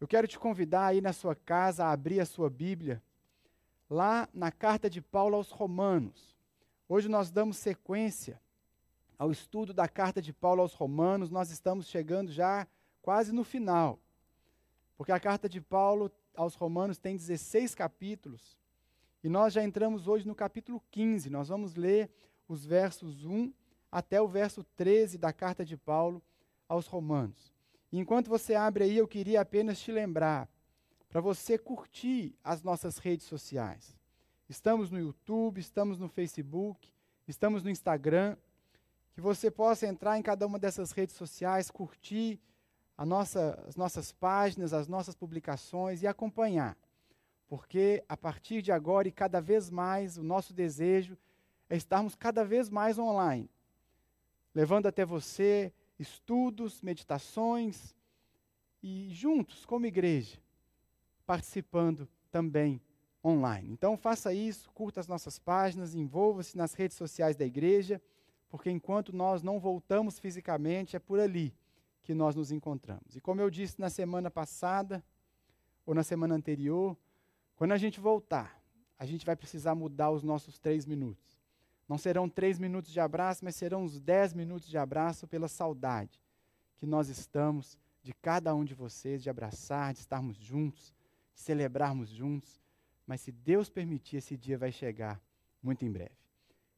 Eu quero te convidar aí na sua casa a abrir a sua Bíblia, lá na carta de Paulo aos Romanos. Hoje nós damos sequência ao estudo da carta de Paulo aos Romanos, nós estamos chegando já quase no final, porque a carta de Paulo aos Romanos tem 16 capítulos, e nós já entramos hoje no capítulo 15. Nós vamos ler os versos 1 até o verso 13 da carta de Paulo aos Romanos. Enquanto você abre aí, eu queria apenas te lembrar para você curtir as nossas redes sociais. Estamos no YouTube, estamos no Facebook, estamos no Instagram. Que você possa entrar em cada uma dessas redes sociais, curtir nossa, as nossas páginas, as nossas publicações e acompanhar. Porque a partir de agora e cada vez mais, o nosso desejo é estarmos cada vez mais online, levando até você estudos, meditações e juntos, como igreja, participando também online. Então faça isso, curta as nossas páginas, envolva-se nas redes sociais da igreja, porque enquanto nós não voltamos fisicamente, é por ali que nós nos encontramos. E como eu disse na semana passada, ou na semana anterior, quando a gente voltar, a gente vai precisar mudar os nossos três minutos. Não serão três minutos de abraço, mas serão uns dez minutos de abraço pela saudade que nós estamos de cada um de vocês, de abraçar, de estarmos juntos, de celebrarmos juntos. Mas se Deus permitir, esse dia vai chegar muito em breve.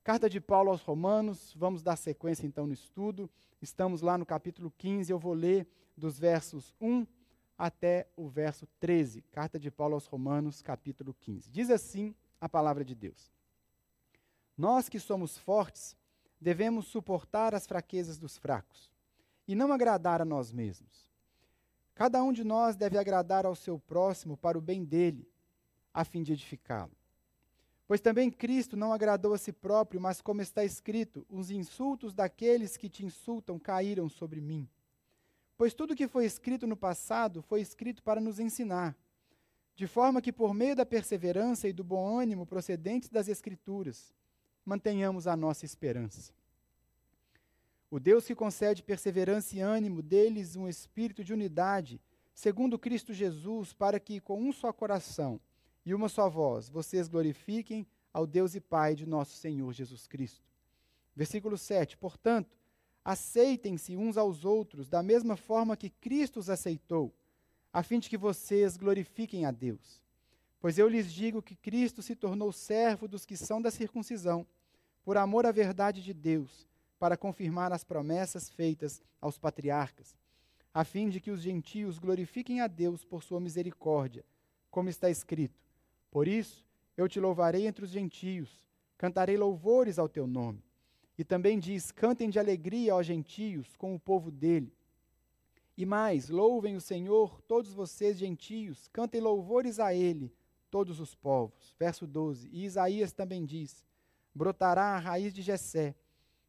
Carta de Paulo aos Romanos, vamos dar sequência então no estudo. Estamos lá no capítulo 15, eu vou ler dos versos 1 até o verso 13. Carta de Paulo aos Romanos, capítulo 15. Diz assim a palavra de Deus. Nós que somos fortes, devemos suportar as fraquezas dos fracos e não agradar a nós mesmos. Cada um de nós deve agradar ao seu próximo para o bem dele, a fim de edificá-lo. Pois também Cristo não agradou a si próprio, mas como está escrito, os insultos daqueles que te insultam caíram sobre mim. Pois tudo que foi escrito no passado foi escrito para nos ensinar, de forma que por meio da perseverança e do bom ânimo procedentes das Escrituras, mantenhamos a nossa esperança. O Deus que concede perseverança e ânimo, deles um espírito de unidade, segundo Cristo Jesus, para que com um só coração e uma só voz vocês glorifiquem ao Deus e Pai de nosso Senhor Jesus Cristo. Versículo 7. Portanto, aceitem-se uns aos outros da mesma forma que Cristo os aceitou, a fim de que vocês glorifiquem a Deus. Pois eu lhes digo que Cristo se tornou servo dos que são da circuncisão, por amor à verdade de Deus, para confirmar as promessas feitas aos patriarcas, a fim de que os gentios glorifiquem a Deus por sua misericórdia, como está escrito: Por isso eu te louvarei entre os gentios, cantarei louvores ao teu nome. E também diz: Cantem de alegria aos gentios com o povo dele. E mais, louvem o Senhor, todos vocês gentios, cantem louvores a ele todos os povos. Verso 12. E Isaías também diz: Brotará a raiz de Jessé,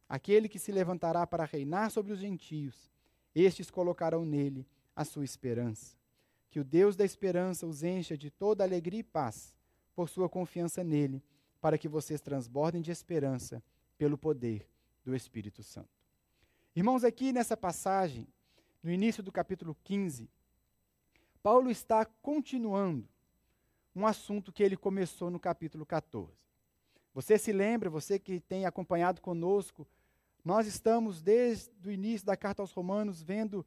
aquele que se levantará para reinar sobre os gentios. Estes colocarão nele a sua esperança. Que o Deus da esperança os encha de toda alegria e paz, por sua confiança nele, para que vocês transbordem de esperança pelo poder do Espírito Santo. Irmãos, aqui nessa passagem, no início do capítulo 15, Paulo está continuando um assunto que ele começou no capítulo 14. Você se lembra, você que tem acompanhado conosco, nós estamos desde o início da carta aos Romanos vendo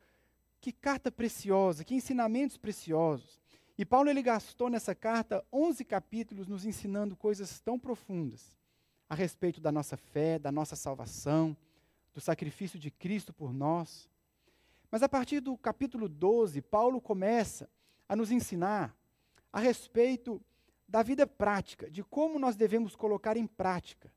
que carta preciosa, que ensinamentos preciosos. E Paulo ele gastou nessa carta 11 capítulos nos ensinando coisas tão profundas a respeito da nossa fé, da nossa salvação, do sacrifício de Cristo por nós. Mas a partir do capítulo 12, Paulo começa a nos ensinar a respeito da vida prática, de como nós devemos colocar em prática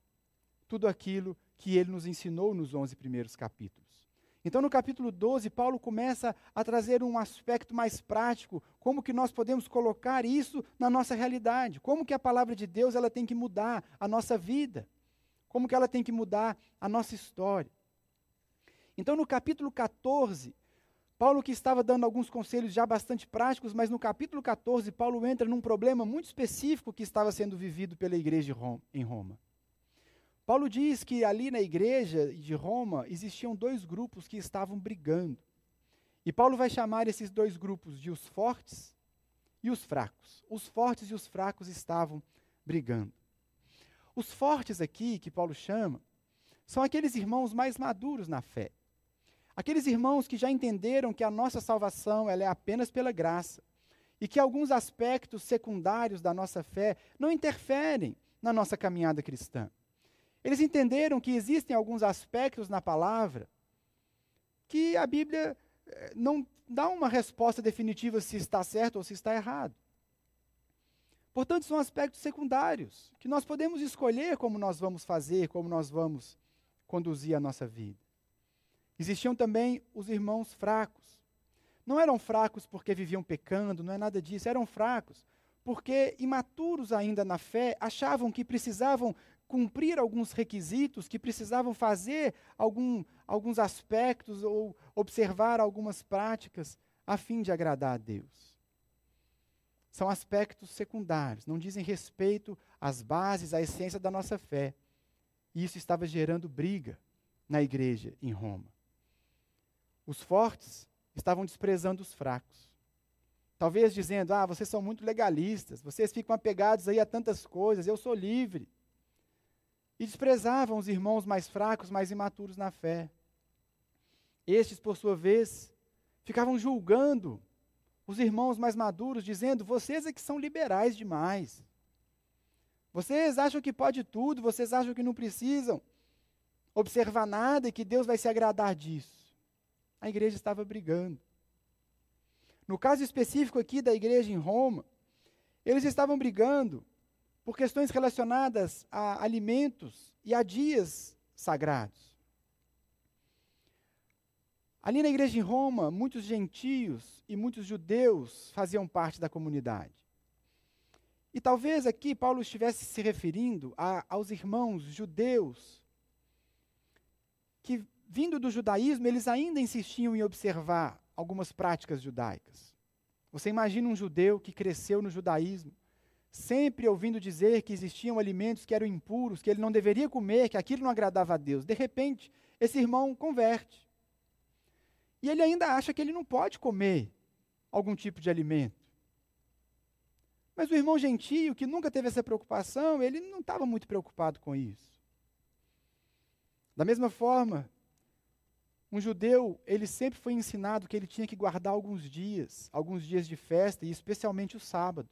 tudo aquilo que ele nos ensinou nos 11 primeiros capítulos. Então, no capítulo 12, Paulo começa a trazer um aspecto mais prático, como que nós podemos colocar isso na nossa realidade, como que a palavra de Deus ela tem que mudar a nossa vida, como que ela tem que mudar a nossa história. Então, no capítulo 14, Paulo que estava dando alguns conselhos já bastante práticos, mas no capítulo 14, Paulo entra num problema muito específico que estava sendo vivido pela igreja em Roma. Paulo diz que ali na igreja de Roma existiam dois grupos que estavam brigando. E Paulo vai chamar esses dois grupos de os fortes e os fracos. Os fortes e os fracos estavam brigando. Os fortes aqui, que Paulo chama, são aqueles irmãos mais maduros na fé. Aqueles irmãos que já entenderam que a nossa salvação ela é apenas pela graça e que alguns aspectos secundários da nossa fé não interferem na nossa caminhada cristã. Eles entenderam que existem alguns aspectos na palavra que a Bíblia eh, não dá uma resposta definitiva se está certo ou se está errado. Portanto, são aspectos secundários que nós podemos escolher como nós vamos fazer, como nós vamos conduzir a nossa vida. Existiam também os irmãos fracos. Não eram fracos porque viviam pecando, não é nada disso, eram fracos porque, imaturos ainda na fé, achavam que precisavam cumprir alguns requisitos, que precisavam fazer algum, alguns aspectos ou observar algumas práticas a fim de agradar a Deus. São aspectos secundários, não dizem respeito às bases, à essência da nossa fé. E isso estava gerando briga na igreja em Roma. Os fortes estavam desprezando os fracos. Talvez dizendo: "Ah, vocês são muito legalistas, vocês ficam apegados aí a tantas coisas, eu sou livre" e desprezavam os irmãos mais fracos, mais imaturos na fé. Estes, por sua vez, ficavam julgando os irmãos mais maduros, dizendo: vocês é que são liberais demais. Vocês acham que pode tudo, vocês acham que não precisam observar nada e que Deus vai se agradar disso. A igreja estava brigando. No caso específico aqui da igreja em Roma, eles estavam brigando por questões relacionadas a alimentos e a dias sagrados. Ali na igreja em Roma, muitos gentios e muitos judeus faziam parte da comunidade. E talvez aqui Paulo estivesse se referindo a, aos irmãos judeus que, vindo do judaísmo, eles ainda insistiam em observar algumas práticas judaicas. Você imagina um judeu que cresceu no judaísmo, sempre ouvindo dizer que existiam alimentos que eram impuros, que ele não deveria comer, que aquilo não agradava a Deus. De repente, esse irmão converte. E ele ainda acha que ele não pode comer algum tipo de alimento. Mas o irmão gentio, que nunca teve essa preocupação, ele não estava muito preocupado com isso. Da mesma forma, um judeu, ele sempre foi ensinado que ele tinha que guardar alguns dias, alguns dias de festa, e especialmente o sábado.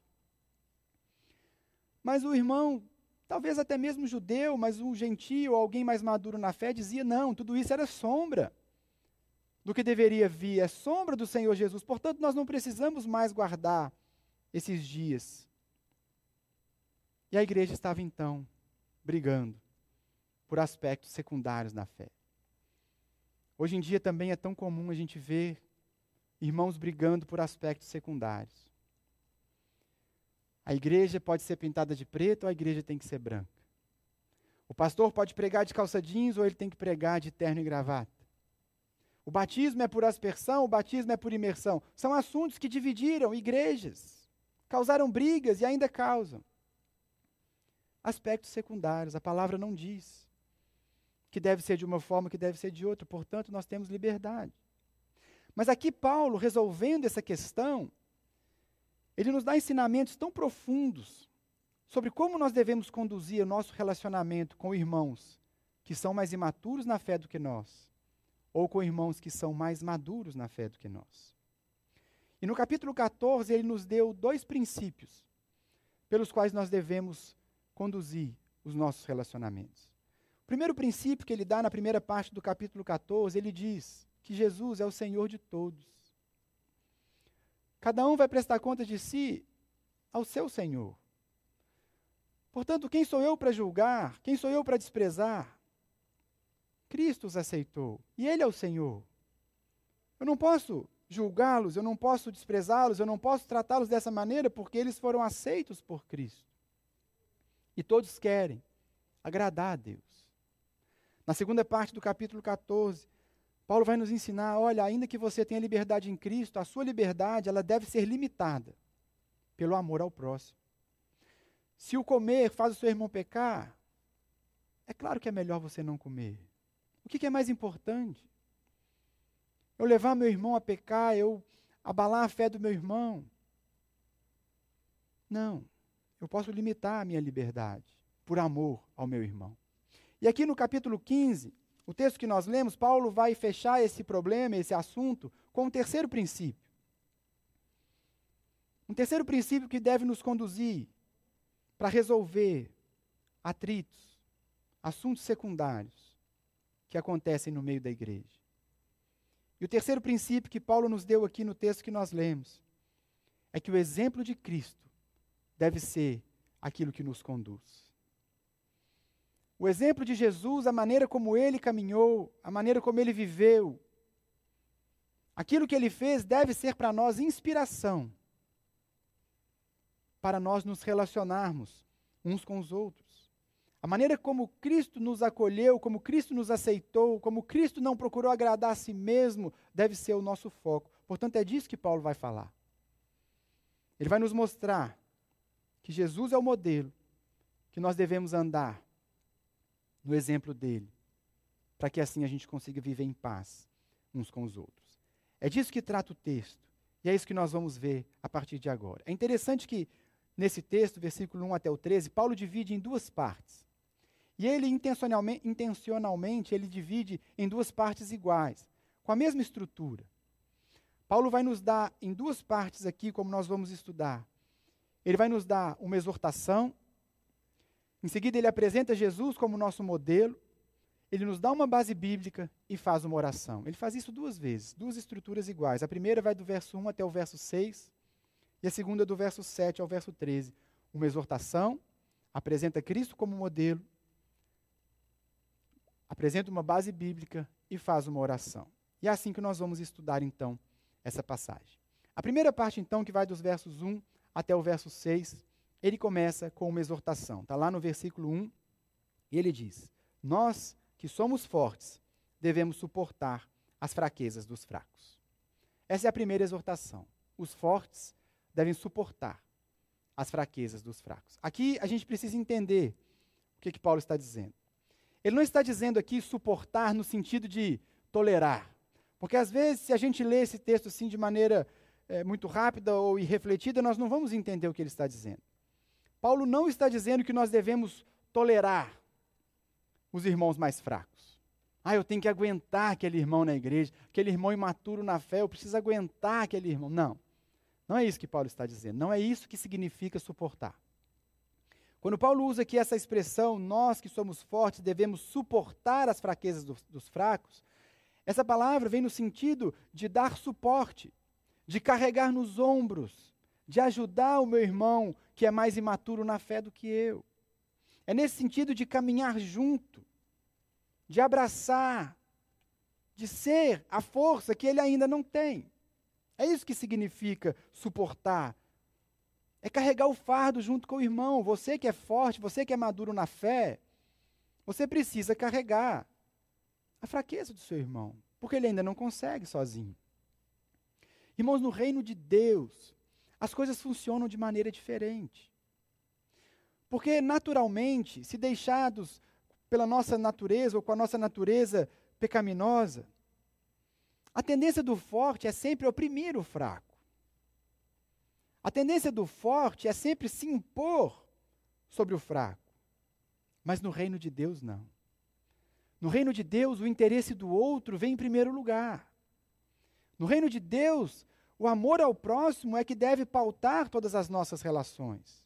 Mas o irmão, talvez até mesmo judeu, mas um gentio, alguém mais maduro na fé, dizia: não, tudo isso era sombra do que deveria vir, é sombra do Senhor Jesus. Portanto, nós não precisamos mais guardar esses dias. E a igreja estava então brigando por aspectos secundários na fé. Hoje em dia também é tão comum a gente ver irmãos brigando por aspectos secundários. A igreja pode ser pintada de preto ou a igreja tem que ser branca. O pastor pode pregar de calça jeans ou ele tem que pregar de terno e gravata. O batismo é por aspersão, o batismo é por imersão. São assuntos que dividiram igrejas, causaram brigas e ainda causam. Aspectos secundários, a palavra não diz que deve ser de uma forma, que deve ser de outra, portanto, nós temos liberdade. Mas aqui Paulo, resolvendo essa questão, ele nos dá ensinamentos tão profundos sobre como nós devemos conduzir o nosso relacionamento com irmãos que são mais imaturos na fé do que nós, ou com irmãos que são mais maduros na fé do que nós. E no capítulo 14, ele nos deu dois princípios pelos quais nós devemos conduzir os nossos relacionamentos. Primeiro princípio que ele dá na primeira parte do capítulo 14, ele diz que Jesus é o Senhor de todos. Cada um vai prestar conta de si ao seu Senhor. Portanto, quem sou eu para julgar? Quem sou eu para desprezar? Cristo os aceitou e Ele é o Senhor. Eu não posso julgá-los, eu não posso desprezá-los, eu não posso tratá-los dessa maneira porque eles foram aceitos por Cristo. E todos querem agradar a Deus. Na segunda parte do capítulo 14, Paulo vai nos ensinar, olha, ainda que você tenha liberdade em Cristo, a sua liberdade ela deve ser limitada pelo amor ao próximo. Se o comer faz o seu irmão pecar, é claro que é melhor você não comer. O que, que é mais importante? eu levar meu irmão a pecar, eu abalar a fé do meu irmão. Não, eu posso limitar a minha liberdade por amor ao meu irmão. E aqui no capítulo 15, o texto que nós lemos, Paulo vai fechar esse problema, esse assunto, com um terceiro princípio. Um terceiro princípio que deve nos conduzir para resolver atritos, assuntos secundários que acontecem no meio da igreja. E o terceiro princípio que Paulo nos deu aqui no texto que nós lemos é que o exemplo de Cristo deve ser aquilo que nos conduz. O exemplo de Jesus, a maneira como ele caminhou, a maneira como ele viveu, aquilo que ele fez deve ser para nós inspiração para nós nos relacionarmos uns com os outros. A maneira como Cristo nos acolheu, como Cristo nos aceitou, como Cristo não procurou agradar a si mesmo, deve ser o nosso foco. Portanto, é disso que Paulo vai falar. Ele vai nos mostrar que Jesus é o modelo, que nós devemos andar no exemplo dele, para que assim a gente consiga viver em paz uns com os outros. É disso que trata o texto, e é isso que nós vamos ver a partir de agora. É interessante que nesse texto, versículo 1 até o 13, Paulo divide em duas partes. E ele intencionalmente, intencionalmente ele divide em duas partes iguais, com a mesma estrutura. Paulo vai nos dar em duas partes aqui, como nós vamos estudar. Ele vai nos dar uma exortação, em seguida ele apresenta Jesus como nosso modelo, ele nos dá uma base bíblica e faz uma oração. Ele faz isso duas vezes, duas estruturas iguais. A primeira vai do verso 1 até o verso 6, e a segunda do verso 7 ao verso 13. Uma exortação, apresenta Cristo como modelo, apresenta uma base bíblica e faz uma oração. E é assim que nós vamos estudar então essa passagem. A primeira parte, então, que vai dos versos 1 até o verso 6, ele começa com uma exortação. Está lá no versículo 1, e ele diz: Nós que somos fortes devemos suportar as fraquezas dos fracos. Essa é a primeira exortação. Os fortes devem suportar as fraquezas dos fracos. Aqui a gente precisa entender o que, que Paulo está dizendo. Ele não está dizendo aqui suportar no sentido de tolerar. Porque às vezes, se a gente lê esse texto assim de maneira é, muito rápida ou irrefletida, nós não vamos entender o que ele está dizendo. Paulo não está dizendo que nós devemos tolerar os irmãos mais fracos. Ah, eu tenho que aguentar aquele irmão na igreja, aquele irmão imaturo na fé, eu preciso aguentar aquele irmão. Não. Não é isso que Paulo está dizendo. Não é isso que significa suportar. Quando Paulo usa aqui essa expressão, nós que somos fortes devemos suportar as fraquezas dos, dos fracos, essa palavra vem no sentido de dar suporte, de carregar nos ombros, de ajudar o meu irmão que é mais imaturo na fé do que eu. É nesse sentido de caminhar junto, de abraçar, de ser a força que ele ainda não tem. É isso que significa suportar, é carregar o fardo junto com o irmão. Você que é forte, você que é maduro na fé, você precisa carregar a fraqueza do seu irmão, porque ele ainda não consegue sozinho. Irmãos, no reino de Deus, as coisas funcionam de maneira diferente. Porque, naturalmente, se deixados pela nossa natureza ou com a nossa natureza pecaminosa, a tendência do forte é sempre oprimir o fraco. A tendência do forte é sempre se impor sobre o fraco. Mas no reino de Deus, não. No reino de Deus, o interesse do outro vem em primeiro lugar. No reino de Deus, o amor ao próximo é que deve pautar todas as nossas relações.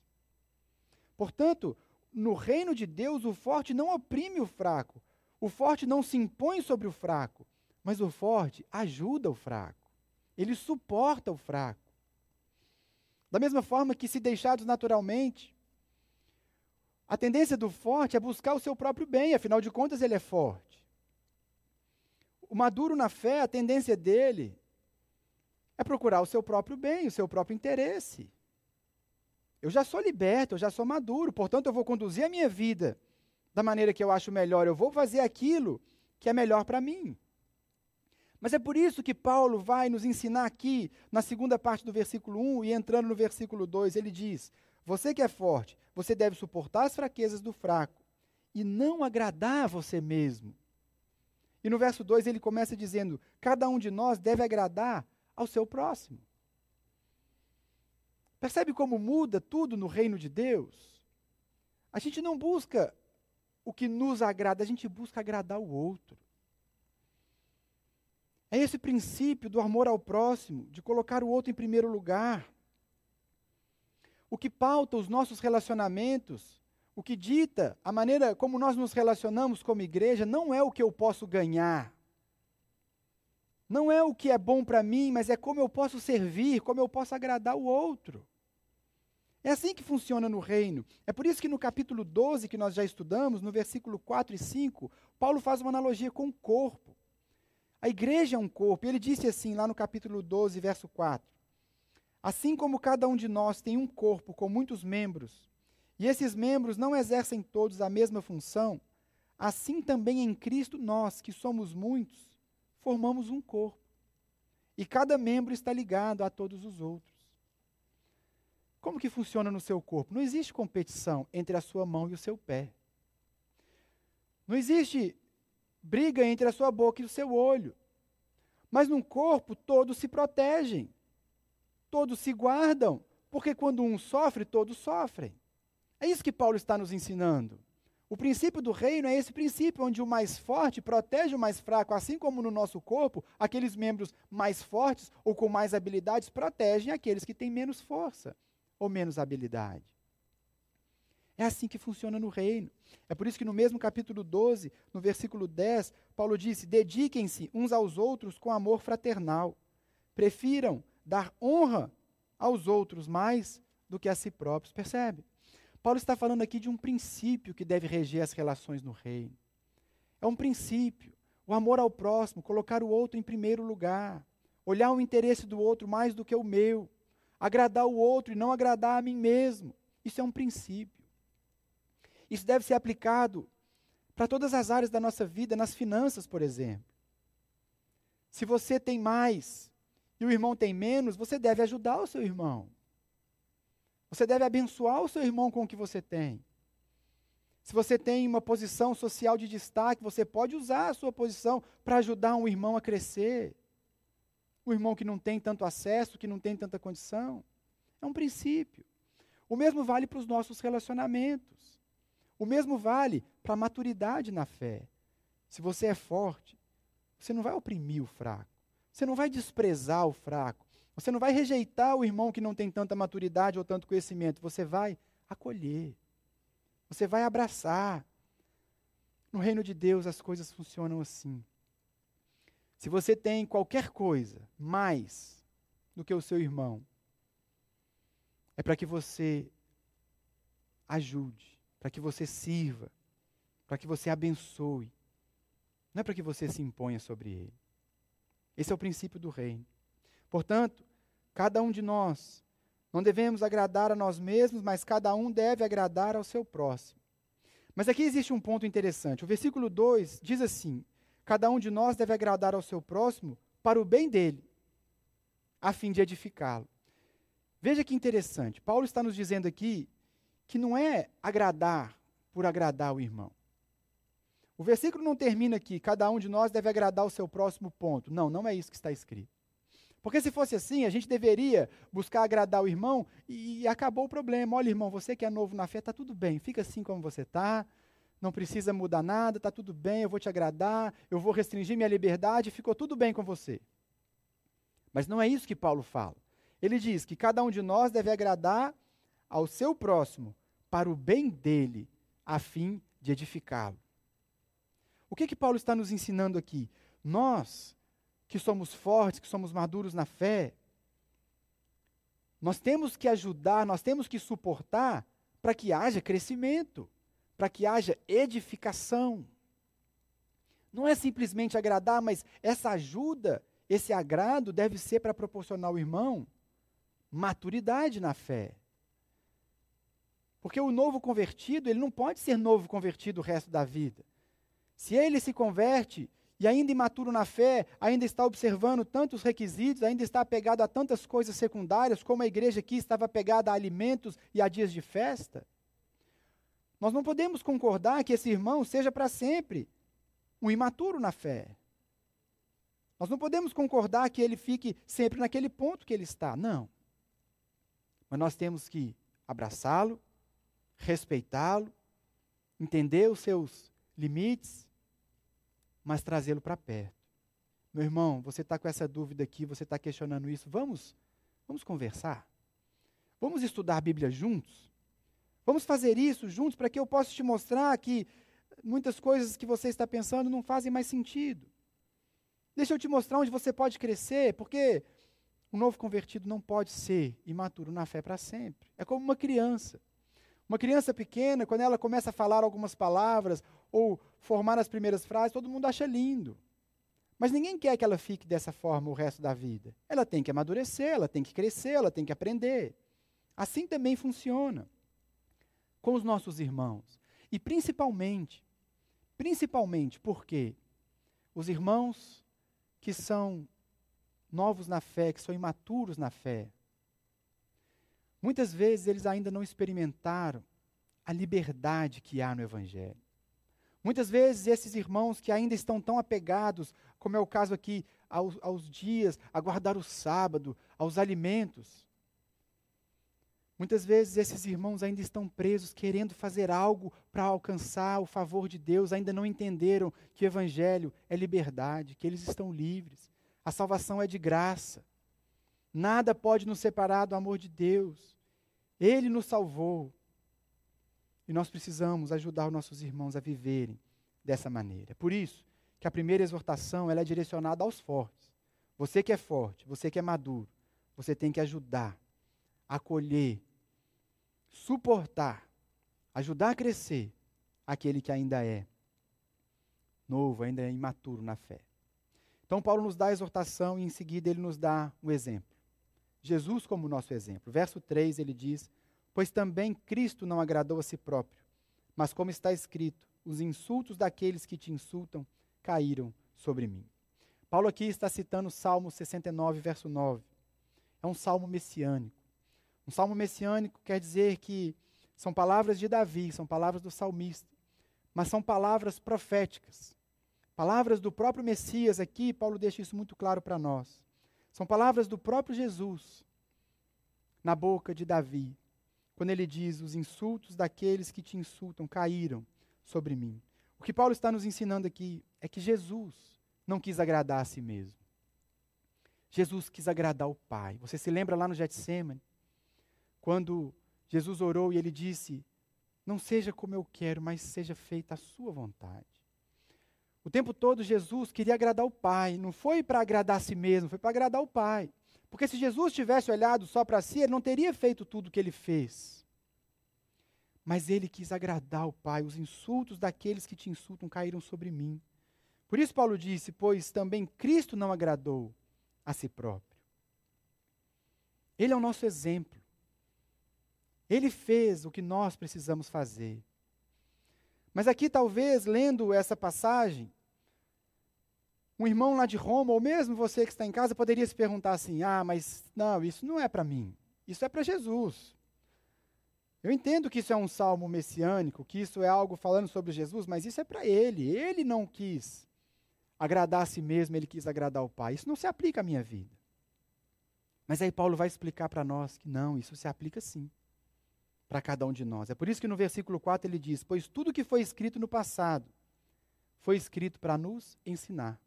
Portanto, no reino de Deus, o forte não oprime o fraco, o forte não se impõe sobre o fraco, mas o forte ajuda o fraco, ele suporta o fraco. Da mesma forma que, se deixados naturalmente, a tendência do forte é buscar o seu próprio bem, afinal de contas, ele é forte. O maduro na fé, a tendência dele é procurar o seu próprio bem, o seu próprio interesse. Eu já sou liberto, eu já sou maduro, portanto, eu vou conduzir a minha vida da maneira que eu acho melhor, eu vou fazer aquilo que é melhor para mim. Mas é por isso que Paulo vai nos ensinar aqui, na segunda parte do versículo 1 e entrando no versículo 2, ele diz: Você que é forte, você deve suportar as fraquezas do fraco e não agradar a você mesmo. E no verso 2 ele começa dizendo: Cada um de nós deve agradar ao seu próximo. Percebe como muda tudo no reino de Deus? A gente não busca o que nos agrada, a gente busca agradar o outro. É esse princípio do amor ao próximo, de colocar o outro em primeiro lugar. O que pauta os nossos relacionamentos o que dita a maneira como nós nos relacionamos como igreja não é o que eu posso ganhar. Não é o que é bom para mim, mas é como eu posso servir, como eu posso agradar o outro. É assim que funciona no reino. É por isso que no capítulo 12, que nós já estudamos, no versículo 4 e 5, Paulo faz uma analogia com o corpo. A igreja é um corpo. Ele disse assim, lá no capítulo 12, verso 4: Assim como cada um de nós tem um corpo com muitos membros, e esses membros não exercem todos a mesma função, assim também em Cristo nós, que somos muitos, formamos um corpo. E cada membro está ligado a todos os outros. Como que funciona no seu corpo? Não existe competição entre a sua mão e o seu pé. Não existe briga entre a sua boca e o seu olho. Mas no corpo todos se protegem. Todos se guardam, porque quando um sofre, todos sofrem. É isso que Paulo está nos ensinando. O princípio do reino é esse princípio onde o mais forte protege o mais fraco, assim como no nosso corpo, aqueles membros mais fortes ou com mais habilidades protegem aqueles que têm menos força ou menos habilidade. É assim que funciona no reino. É por isso que no mesmo capítulo 12, no versículo 10, Paulo disse: Dediquem-se uns aos outros com amor fraternal. Prefiram dar honra aos outros mais do que a si próprios. Percebe? Paulo está falando aqui de um princípio que deve reger as relações no reino. É um princípio, o amor ao próximo, colocar o outro em primeiro lugar, olhar o interesse do outro mais do que o meu, agradar o outro e não agradar a mim mesmo. Isso é um princípio. Isso deve ser aplicado para todas as áreas da nossa vida, nas finanças, por exemplo. Se você tem mais e o irmão tem menos, você deve ajudar o seu irmão. Você deve abençoar o seu irmão com o que você tem. Se você tem uma posição social de destaque, você pode usar a sua posição para ajudar um irmão a crescer. Um irmão que não tem tanto acesso, que não tem tanta condição. É um princípio. O mesmo vale para os nossos relacionamentos. O mesmo vale para a maturidade na fé. Se você é forte, você não vai oprimir o fraco. Você não vai desprezar o fraco. Você não vai rejeitar o irmão que não tem tanta maturidade ou tanto conhecimento. Você vai acolher. Você vai abraçar. No reino de Deus as coisas funcionam assim. Se você tem qualquer coisa mais do que o seu irmão, é para que você ajude, para que você sirva, para que você abençoe. Não é para que você se imponha sobre ele. Esse é o princípio do reino. Portanto, cada um de nós, não devemos agradar a nós mesmos, mas cada um deve agradar ao seu próximo. Mas aqui existe um ponto interessante. O versículo 2 diz assim: Cada um de nós deve agradar ao seu próximo para o bem dele, a fim de edificá-lo. Veja que interessante. Paulo está nos dizendo aqui que não é agradar por agradar o irmão. O versículo não termina aqui, cada um de nós deve agradar o seu próximo ponto. Não, não é isso que está escrito. Porque se fosse assim, a gente deveria buscar agradar o irmão e, e acabou o problema. Olha, irmão, você que é novo na fé, está tudo bem, fica assim como você está, não precisa mudar nada, está tudo bem, eu vou te agradar, eu vou restringir minha liberdade, ficou tudo bem com você. Mas não é isso que Paulo fala. Ele diz que cada um de nós deve agradar ao seu próximo para o bem dele, a fim de edificá-lo. O que que Paulo está nos ensinando aqui? Nós que somos fortes, que somos maduros na fé, nós temos que ajudar, nós temos que suportar para que haja crescimento, para que haja edificação. Não é simplesmente agradar, mas essa ajuda, esse agrado deve ser para proporcionar ao irmão maturidade na fé. Porque o novo convertido, ele não pode ser novo convertido o resto da vida. Se ele se converte e ainda imaturo na fé, ainda está observando tantos requisitos, ainda está apegado a tantas coisas secundárias, como a igreja aqui estava apegada a alimentos e a dias de festa. Nós não podemos concordar que esse irmão seja para sempre um imaturo na fé. Nós não podemos concordar que ele fique sempre naquele ponto que ele está. Não. Mas nós temos que abraçá-lo, respeitá-lo, entender os seus limites, mas trazê-lo para perto. Meu irmão, você está com essa dúvida aqui, você está questionando isso. Vamos, vamos conversar. Vamos estudar a Bíblia juntos. Vamos fazer isso juntos para que eu possa te mostrar que muitas coisas que você está pensando não fazem mais sentido. Deixa eu te mostrar onde você pode crescer, porque um novo convertido não pode ser imaturo na fé para sempre. É como uma criança. Uma criança pequena, quando ela começa a falar algumas palavras ou formar as primeiras frases, todo mundo acha lindo. Mas ninguém quer que ela fique dessa forma o resto da vida. Ela tem que amadurecer, ela tem que crescer, ela tem que aprender. Assim também funciona com os nossos irmãos. E principalmente, principalmente porque os irmãos que são novos na fé, que são imaturos na fé, muitas vezes eles ainda não experimentaram a liberdade que há no Evangelho. Muitas vezes esses irmãos que ainda estão tão apegados, como é o caso aqui, aos, aos dias, a guardar o sábado, aos alimentos, Muitas vezes esses irmãos ainda estão presos, querendo fazer algo para alcançar o favor de Deus, ainda não entenderam que o Evangelho é liberdade, que eles estão livres. A salvação é de graça. Nada pode nos separar do amor de Deus. Ele nos salvou. E nós precisamos ajudar os nossos irmãos a viverem dessa maneira. Por isso que a primeira exortação ela é direcionada aos fortes. Você que é forte, você que é maduro, você tem que ajudar, acolher, suportar, ajudar a crescer aquele que ainda é novo, ainda é imaturo na fé. Então, Paulo nos dá a exortação e em seguida ele nos dá um exemplo. Jesus como nosso exemplo. Verso 3 ele diz: Pois também Cristo não agradou a si próprio, mas como está escrito, os insultos daqueles que te insultam caíram sobre mim. Paulo aqui está citando o Salmo 69, verso 9. É um salmo messiânico. Um salmo messiânico quer dizer que são palavras de Davi, são palavras do salmista, mas são palavras proféticas. Palavras do próprio Messias aqui, Paulo deixa isso muito claro para nós. São palavras do próprio Jesus na boca de Davi, quando ele diz: Os insultos daqueles que te insultam caíram sobre mim. O que Paulo está nos ensinando aqui é que Jesus não quis agradar a si mesmo. Jesus quis agradar o Pai. Você se lembra lá no Getsemane? Quando Jesus orou e ele disse: Não seja como eu quero, mas seja feita a sua vontade. O tempo todo Jesus queria agradar o Pai, não foi para agradar a si mesmo, foi para agradar o Pai. Porque se Jesus tivesse olhado só para si, ele não teria feito tudo o que ele fez. Mas ele quis agradar o Pai. Os insultos daqueles que te insultam caíram sobre mim. Por isso, Paulo disse: Pois também Cristo não agradou a si próprio. Ele é o nosso exemplo. Ele fez o que nós precisamos fazer. Mas aqui, talvez, lendo essa passagem, um irmão lá de Roma, ou mesmo você que está em casa, poderia se perguntar assim: ah, mas não, isso não é para mim, isso é para Jesus. Eu entendo que isso é um salmo messiânico, que isso é algo falando sobre Jesus, mas isso é para ele. Ele não quis agradar a si mesmo, ele quis agradar o Pai. Isso não se aplica à minha vida. Mas aí Paulo vai explicar para nós que não, isso se aplica sim para cada um de nós. É por isso que no versículo 4 ele diz: Pois tudo que foi escrito no passado foi escrito para nos ensinar.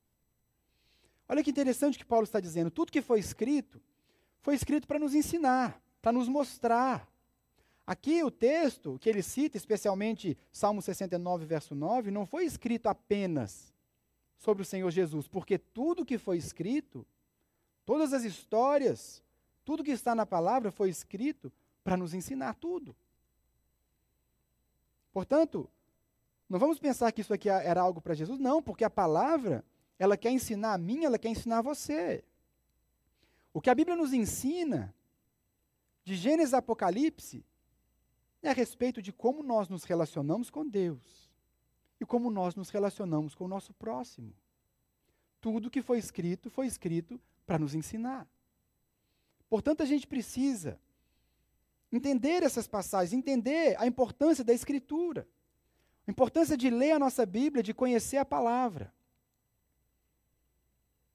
Olha que interessante que Paulo está dizendo: tudo que foi escrito foi escrito para nos ensinar, para nos mostrar. Aqui o texto que ele cita, especialmente Salmo 69, verso 9, não foi escrito apenas sobre o Senhor Jesus, porque tudo que foi escrito, todas as histórias, tudo que está na palavra foi escrito para nos ensinar tudo. Portanto, não vamos pensar que isso aqui era algo para Jesus, não, porque a palavra, ela quer ensinar a mim, ela quer ensinar a você. O que a Bíblia nos ensina, de Gênesis a Apocalipse, é a respeito de como nós nos relacionamos com Deus e como nós nos relacionamos com o nosso próximo. Tudo que foi escrito, foi escrito para nos ensinar. Portanto, a gente precisa entender essas passagens, entender a importância da Escritura. A importância de ler a nossa Bíblia, de conhecer a palavra.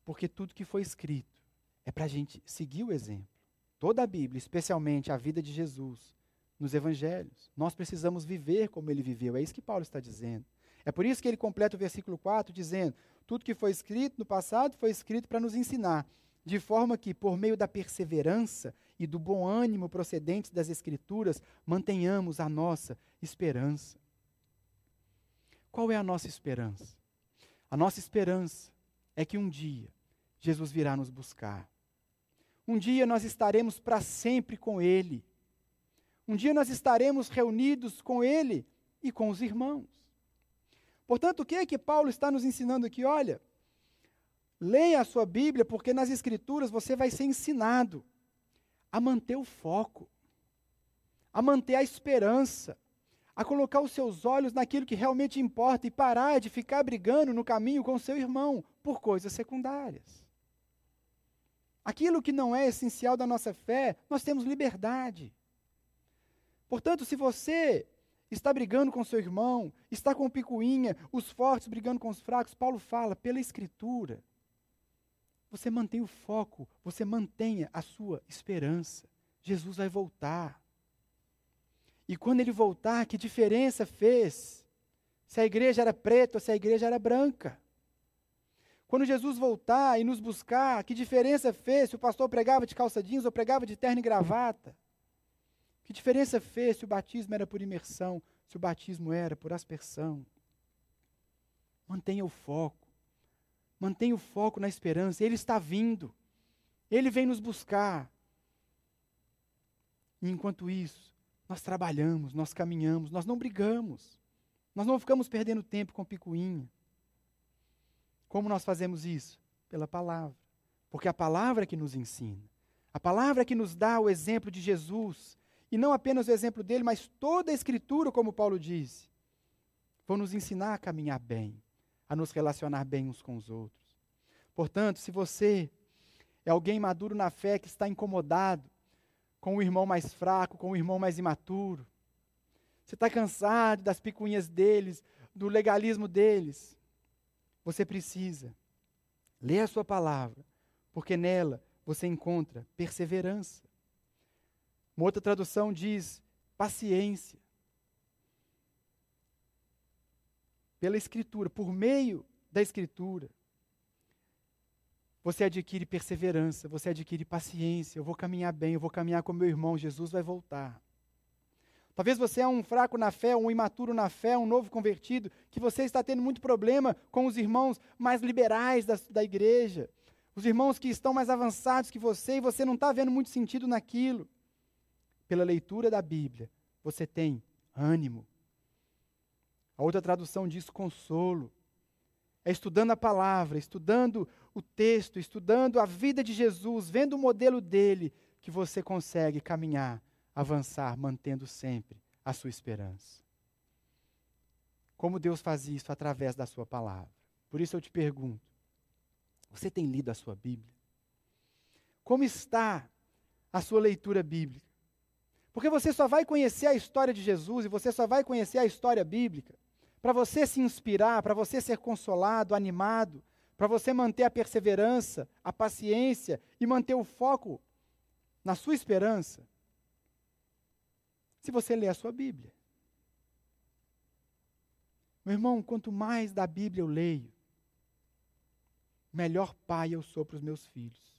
Porque tudo que foi escrito é para a gente seguir o exemplo. Toda a Bíblia, especialmente a vida de Jesus, nos evangelhos. Nós precisamos viver como ele viveu. É isso que Paulo está dizendo. É por isso que ele completa o versículo 4 dizendo: Tudo que foi escrito no passado foi escrito para nos ensinar, de forma que, por meio da perseverança e do bom ânimo procedentes das Escrituras, mantenhamos a nossa esperança. Qual é a nossa esperança? A nossa esperança é que um dia Jesus virá nos buscar. Um dia nós estaremos para sempre com Ele. Um dia nós estaremos reunidos com Ele e com os irmãos. Portanto, o que é que Paulo está nos ensinando aqui? Olha, leia a sua Bíblia, porque nas Escrituras você vai ser ensinado a manter o foco, a manter a esperança, a colocar os seus olhos naquilo que realmente importa e parar de ficar brigando no caminho com seu irmão por coisas secundárias. Aquilo que não é essencial da nossa fé, nós temos liberdade. Portanto, se você está brigando com seu irmão, está com picuinha, os fortes brigando com os fracos, Paulo fala, pela Escritura, você mantém o foco, você mantenha a sua esperança. Jesus vai voltar. E quando ele voltar, que diferença fez? Se a igreja era preta ou se a igreja era branca? Quando Jesus voltar e nos buscar, que diferença fez se o pastor pregava de calça jeans ou pregava de terno e gravata? Que diferença fez se o batismo era por imersão, se o batismo era por aspersão? Mantenha o foco. Mantenha o foco na esperança. Ele está vindo. Ele vem nos buscar. E enquanto isso, nós trabalhamos, nós caminhamos, nós não brigamos. Nós não ficamos perdendo tempo com picuinha. Como nós fazemos isso? Pela palavra. Porque a palavra é que nos ensina. A palavra é que nos dá o exemplo de Jesus. E não apenas o exemplo dele, mas toda a Escritura, como Paulo disse. Vão nos ensinar a caminhar bem, a nos relacionar bem uns com os outros. Portanto, se você é alguém maduro na fé que está incomodado com o irmão mais fraco, com o irmão mais imaturo. Você está cansado das picuinhas deles, do legalismo deles. Você precisa ler a sua palavra, porque nela você encontra perseverança. Uma outra tradução diz paciência. Pela Escritura, por meio da Escritura, você adquire perseverança, você adquire paciência. Eu vou caminhar bem, eu vou caminhar com meu irmão, Jesus vai voltar. Talvez você é um fraco na fé, um imaturo na fé, um novo convertido, que você está tendo muito problema com os irmãos mais liberais da, da igreja, os irmãos que estão mais avançados que você e você não está vendo muito sentido naquilo. Pela leitura da Bíblia, você tem ânimo. A outra tradução diz consolo. É estudando a palavra, estudando o texto, estudando a vida de Jesus, vendo o modelo dele, que você consegue caminhar, avançar, mantendo sempre a sua esperança. Como Deus faz isso através da sua palavra. Por isso eu te pergunto: você tem lido a sua Bíblia? Como está a sua leitura bíblica? Porque você só vai conhecer a história de Jesus e você só vai conhecer a história bíblica para você se inspirar, para você ser consolado, animado, para você manter a perseverança, a paciência e manter o foco na sua esperança, se você ler a sua Bíblia. Meu irmão, quanto mais da Bíblia eu leio, melhor pai eu sou para os meus filhos.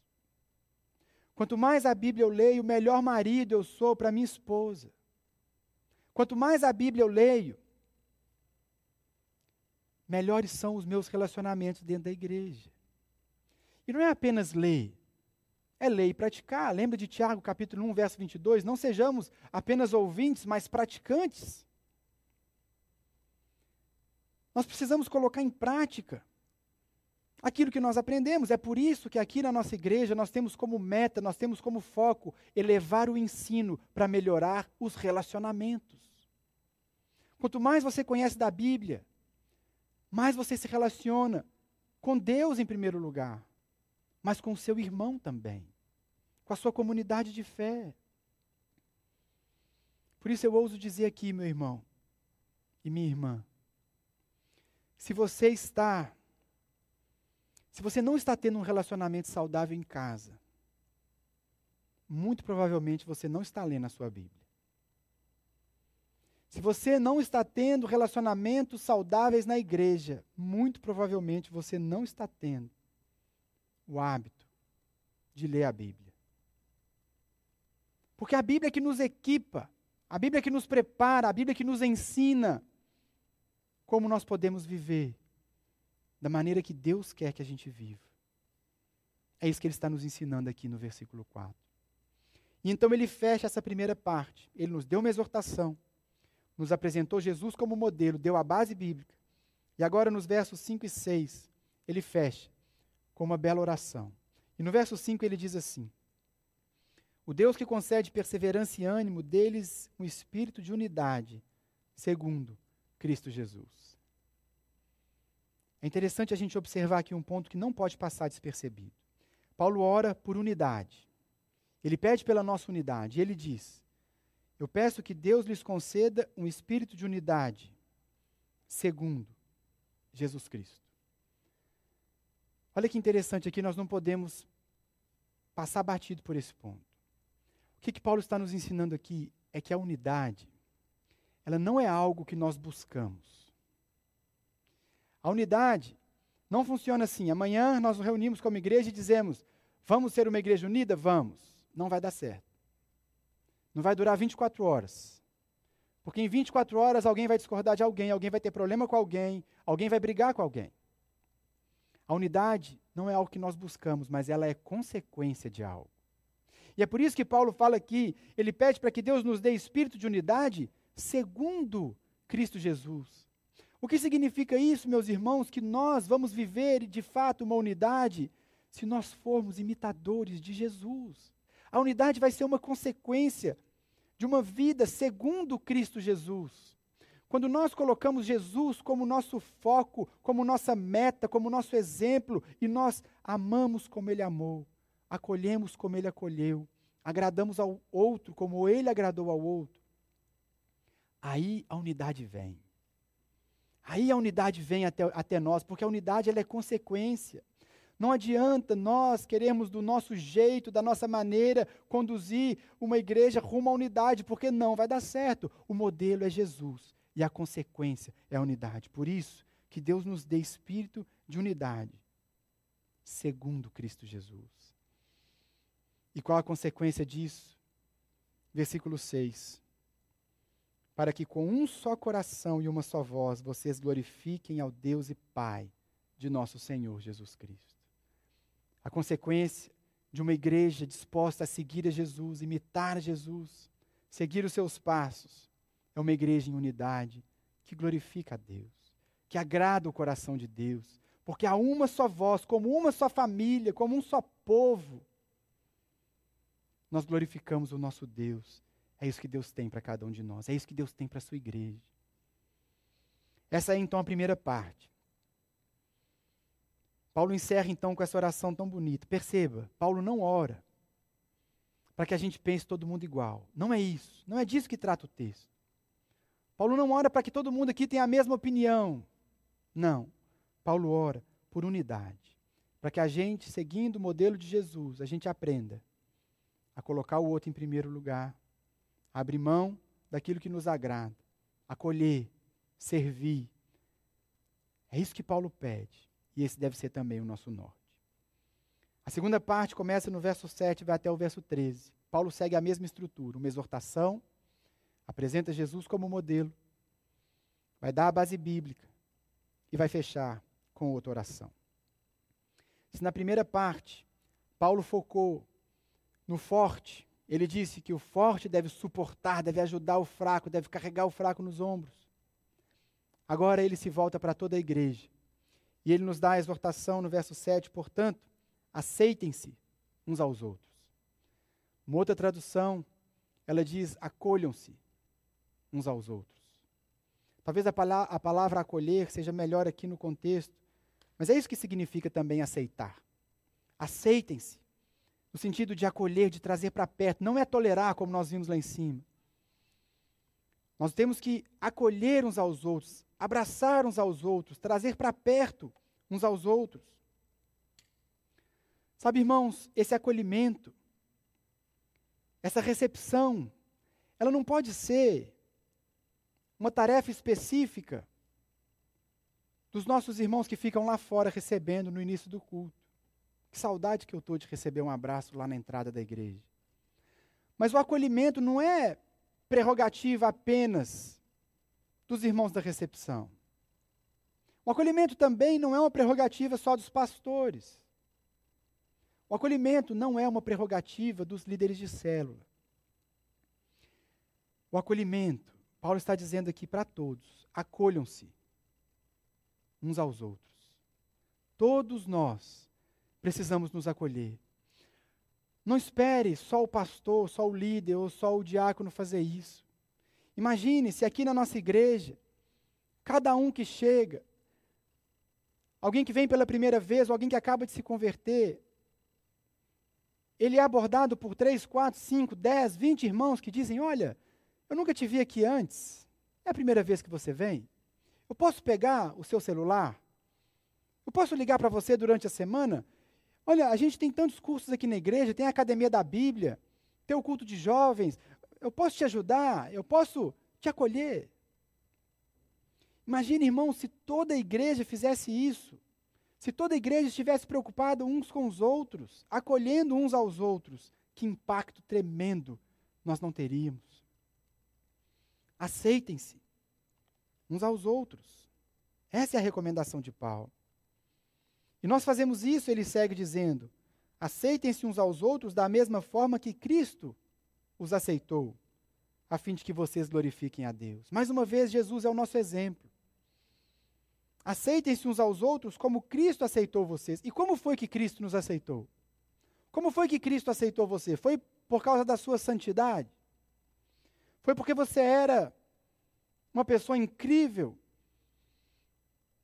Quanto mais a Bíblia eu leio, melhor marido eu sou para minha esposa. Quanto mais a Bíblia eu leio, melhores são os meus relacionamentos dentro da igreja. E não é apenas ler, é ler e praticar. Lembra de Tiago, capítulo 1, verso 22? Não sejamos apenas ouvintes, mas praticantes. Nós precisamos colocar em prática aquilo que nós aprendemos. É por isso que aqui na nossa igreja nós temos como meta, nós temos como foco elevar o ensino para melhorar os relacionamentos. Quanto mais você conhece da Bíblia, mais você se relaciona com Deus em primeiro lugar, mas com o seu irmão também, com a sua comunidade de fé. Por isso eu ouso dizer aqui, meu irmão e minha irmã, Se você está, se você não está tendo um relacionamento saudável em casa, muito provavelmente você não está lendo a sua Bíblia. Se você não está tendo relacionamentos saudáveis na igreja, muito provavelmente você não está tendo o hábito de ler a Bíblia. Porque a Bíblia é que nos equipa, a Bíblia é que nos prepara, a Bíblia é que nos ensina como nós podemos viver da maneira que Deus quer que a gente viva. É isso que ele está nos ensinando aqui no versículo 4. E então ele fecha essa primeira parte. Ele nos deu uma exortação nos apresentou Jesus como modelo, deu a base bíblica. E agora, nos versos 5 e 6, ele fecha com uma bela oração. E no verso 5 ele diz assim: O Deus que concede perseverança e ânimo, deles um espírito de unidade, segundo Cristo Jesus. É interessante a gente observar aqui um ponto que não pode passar despercebido. Paulo ora por unidade. Ele pede pela nossa unidade. E ele diz: eu peço que Deus lhes conceda um espírito de unidade, segundo Jesus Cristo. Olha que interessante aqui, nós não podemos passar batido por esse ponto. O que, que Paulo está nos ensinando aqui é que a unidade, ela não é algo que nós buscamos. A unidade não funciona assim. Amanhã nós nos reunimos como igreja e dizemos: vamos ser uma igreja unida? Vamos. Não vai dar certo não vai durar 24 horas. Porque em 24 horas alguém vai discordar de alguém, alguém vai ter problema com alguém, alguém vai brigar com alguém. A unidade não é algo que nós buscamos, mas ela é consequência de algo. E é por isso que Paulo fala aqui, ele pede para que Deus nos dê espírito de unidade segundo Cristo Jesus. O que significa isso, meus irmãos? Que nós vamos viver de fato uma unidade se nós formos imitadores de Jesus. A unidade vai ser uma consequência de uma vida segundo Cristo Jesus. Quando nós colocamos Jesus como nosso foco, como nossa meta, como nosso exemplo, e nós amamos como Ele amou, acolhemos como Ele acolheu, agradamos ao outro como Ele agradou ao outro, aí a unidade vem. Aí a unidade vem até, até nós, porque a unidade ela é consequência. Não adianta nós queremos do nosso jeito, da nossa maneira, conduzir uma igreja rumo à unidade, porque não vai dar certo. O modelo é Jesus e a consequência é a unidade. Por isso, que Deus nos dê espírito de unidade, segundo Cristo Jesus. E qual a consequência disso? Versículo 6. Para que com um só coração e uma só voz vocês glorifiquem ao Deus e Pai de nosso Senhor Jesus Cristo. A consequência de uma igreja disposta a seguir a Jesus, imitar Jesus, seguir os seus passos, é uma igreja em unidade que glorifica a Deus, que agrada o coração de Deus, porque há uma só voz, como uma só família, como um só povo. Nós glorificamos o nosso Deus. É isso que Deus tem para cada um de nós, é isso que Deus tem para a sua igreja. Essa é então a primeira parte. Paulo encerra então com essa oração tão bonita. Perceba, Paulo não ora para que a gente pense todo mundo igual. Não é isso. Não é disso que trata o texto. Paulo não ora para que todo mundo aqui tenha a mesma opinião. Não. Paulo ora por unidade. Para que a gente, seguindo o modelo de Jesus, a gente aprenda a colocar o outro em primeiro lugar, a abrir mão daquilo que nos agrada, acolher, servir. É isso que Paulo pede. E esse deve ser também o nosso norte. A segunda parte começa no verso 7 e vai até o verso 13. Paulo segue a mesma estrutura, uma exortação, apresenta Jesus como modelo, vai dar a base bíblica e vai fechar com outra oração. Se na primeira parte Paulo focou no forte, ele disse que o forte deve suportar, deve ajudar o fraco, deve carregar o fraco nos ombros. Agora ele se volta para toda a igreja e ele nos dá a exortação no verso 7, portanto, aceitem-se uns aos outros. Uma outra tradução, ela diz: acolham-se uns aos outros. Talvez a, pala a palavra acolher seja melhor aqui no contexto, mas é isso que significa também aceitar. Aceitem-se, no sentido de acolher, de trazer para perto, não é tolerar, como nós vimos lá em cima. Nós temos que acolher uns aos outros, abraçar uns aos outros, trazer para perto uns aos outros. Sabe, irmãos, esse acolhimento, essa recepção, ela não pode ser uma tarefa específica dos nossos irmãos que ficam lá fora recebendo no início do culto. Que saudade que eu estou de receber um abraço lá na entrada da igreja. Mas o acolhimento não é prerrogativa apenas dos irmãos da recepção. O acolhimento também não é uma prerrogativa só dos pastores. O acolhimento não é uma prerrogativa dos líderes de célula. O acolhimento, Paulo está dizendo aqui para todos: acolham-se uns aos outros. Todos nós precisamos nos acolher. Não espere só o pastor, só o líder ou só o diácono fazer isso. Imagine se aqui na nossa igreja, cada um que chega, alguém que vem pela primeira vez ou alguém que acaba de se converter, ele é abordado por três, quatro, cinco, dez, vinte irmãos que dizem: Olha, eu nunca te vi aqui antes. É a primeira vez que você vem? Eu posso pegar o seu celular? Eu posso ligar para você durante a semana? Olha, a gente tem tantos cursos aqui na igreja, tem a Academia da Bíblia, tem o culto de jovens. Eu posso te ajudar, eu posso te acolher. Imagine, irmão, se toda a igreja fizesse isso. Se toda a igreja estivesse preocupada uns com os outros, acolhendo uns aos outros, que impacto tremendo nós não teríamos. Aceitem-se uns aos outros. Essa é a recomendação de Paulo. E nós fazemos isso, ele segue dizendo: aceitem-se uns aos outros da mesma forma que Cristo os aceitou, a fim de que vocês glorifiquem a Deus. Mais uma vez, Jesus é o nosso exemplo. Aceitem-se uns aos outros como Cristo aceitou vocês. E como foi que Cristo nos aceitou? Como foi que Cristo aceitou você? Foi por causa da sua santidade? Foi porque você era uma pessoa incrível.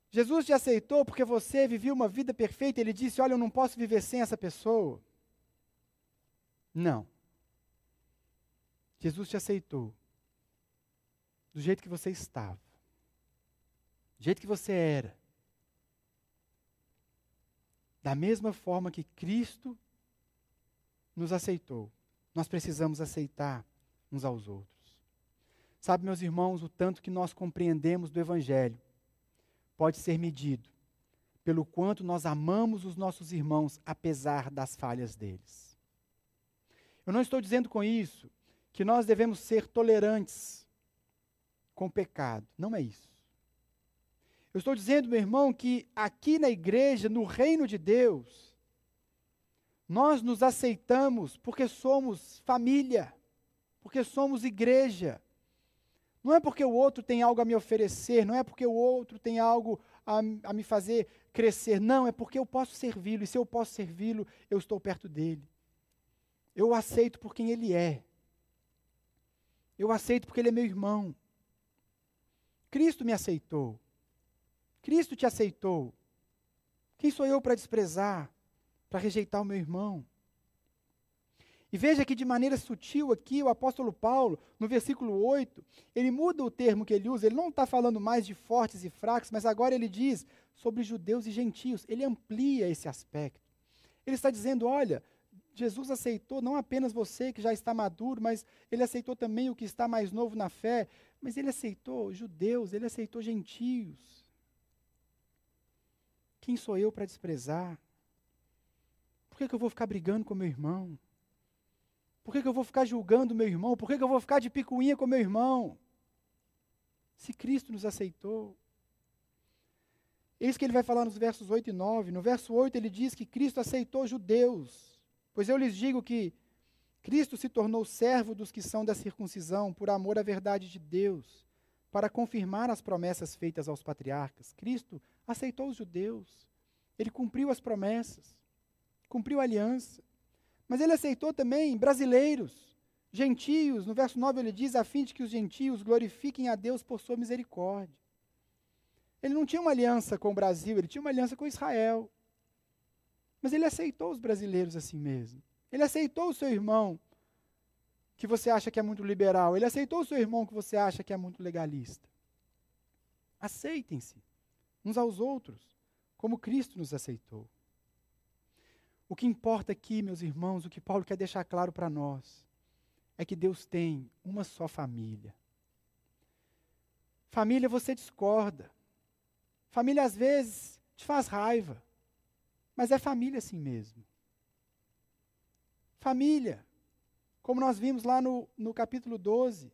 Jesus te aceitou porque você vivia uma vida perfeita. Ele disse: Olha, eu não posso viver sem essa pessoa. Não. Jesus te aceitou do jeito que você estava, do jeito que você era. Da mesma forma que Cristo nos aceitou, nós precisamos aceitar uns aos outros. Sabe, meus irmãos, o tanto que nós compreendemos do Evangelho pode ser medido pelo quanto nós amamos os nossos irmãos, apesar das falhas deles. Eu não estou dizendo com isso que nós devemos ser tolerantes com o pecado. Não é isso. Eu estou dizendo, meu irmão, que aqui na igreja, no reino de Deus, nós nos aceitamos porque somos família, porque somos igreja. Não é porque o outro tem algo a me oferecer, não é porque o outro tem algo a, a me fazer crescer. Não, é porque eu posso servi-lo. E se eu posso servi-lo, eu estou perto dele. Eu o aceito por quem ele é. Eu aceito porque ele é meu irmão. Cristo me aceitou. Cristo te aceitou. Quem sou eu para desprezar, para rejeitar o meu irmão? E veja que de maneira sutil aqui o apóstolo Paulo, no versículo 8, ele muda o termo que ele usa, ele não está falando mais de fortes e fracos, mas agora ele diz sobre judeus e gentios. Ele amplia esse aspecto. Ele está dizendo: olha, Jesus aceitou não apenas você que já está maduro, mas ele aceitou também o que está mais novo na fé, mas ele aceitou judeus, ele aceitou gentios. Quem sou eu para desprezar? Por que, que eu vou ficar brigando com meu irmão? Por que, que eu vou ficar julgando meu irmão? Por que, que eu vou ficar de picuinha com meu irmão? Se Cristo nos aceitou. Eis que ele vai falar nos versos 8 e 9. No verso 8 ele diz que Cristo aceitou judeus. Pois eu lhes digo que Cristo se tornou servo dos que são da circuncisão por amor à verdade de Deus, para confirmar as promessas feitas aos patriarcas. Cristo aceitou os judeus. Ele cumpriu as promessas, cumpriu a aliança. Mas ele aceitou também brasileiros, gentios. No verso 9 ele diz: a fim de que os gentios glorifiquem a Deus por sua misericórdia. Ele não tinha uma aliança com o Brasil, ele tinha uma aliança com Israel. Mas ele aceitou os brasileiros assim mesmo. Ele aceitou o seu irmão, que você acha que é muito liberal. Ele aceitou o seu irmão, que você acha que é muito legalista. Aceitem-se uns aos outros, como Cristo nos aceitou. O que importa aqui, meus irmãos, o que Paulo quer deixar claro para nós, é que Deus tem uma só família. Família você discorda. Família às vezes te faz raiva. Mas é família assim mesmo. Família, como nós vimos lá no, no capítulo 12.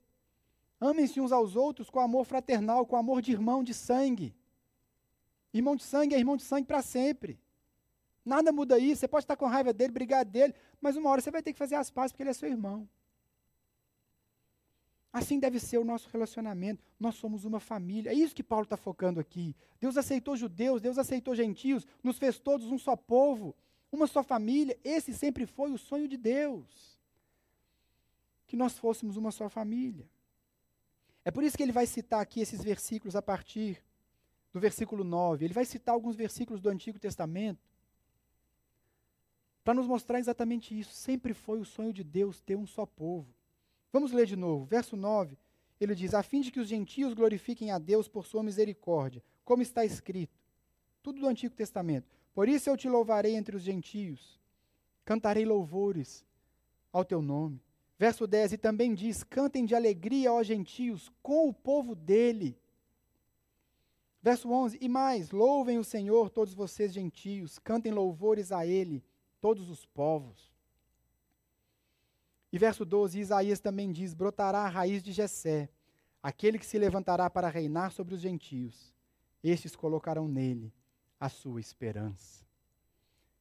Amem-se uns aos outros com amor fraternal, com amor de irmão de sangue. Irmão de sangue é irmão de sangue para sempre. Nada muda isso. Você pode estar com raiva dele, brigar dele, mas uma hora você vai ter que fazer as pazes porque ele é seu irmão. Assim deve ser o nosso relacionamento. Nós somos uma família. É isso que Paulo está focando aqui. Deus aceitou judeus, Deus aceitou gentios, nos fez todos um só povo, uma só família. Esse sempre foi o sonho de Deus. Que nós fôssemos uma só família. É por isso que ele vai citar aqui esses versículos a partir do versículo 9. Ele vai citar alguns versículos do Antigo Testamento para nos mostrar exatamente isso. Sempre foi o sonho de Deus ter um só povo. Vamos ler de novo. Verso 9. Ele diz: A fim de que os gentios glorifiquem a Deus por sua misericórdia, como está escrito. Tudo do Antigo Testamento. Por isso eu te louvarei entre os gentios, cantarei louvores ao teu nome. Verso 10: E também diz: Cantem de alegria, ó gentios, com o povo dele. Verso 11: E mais, louvem o Senhor, todos vocês gentios, cantem louvores a ele, todos os povos. E verso 12, Isaías também diz: Brotará a raiz de Jessé, aquele que se levantará para reinar sobre os gentios. Estes colocarão nele a sua esperança.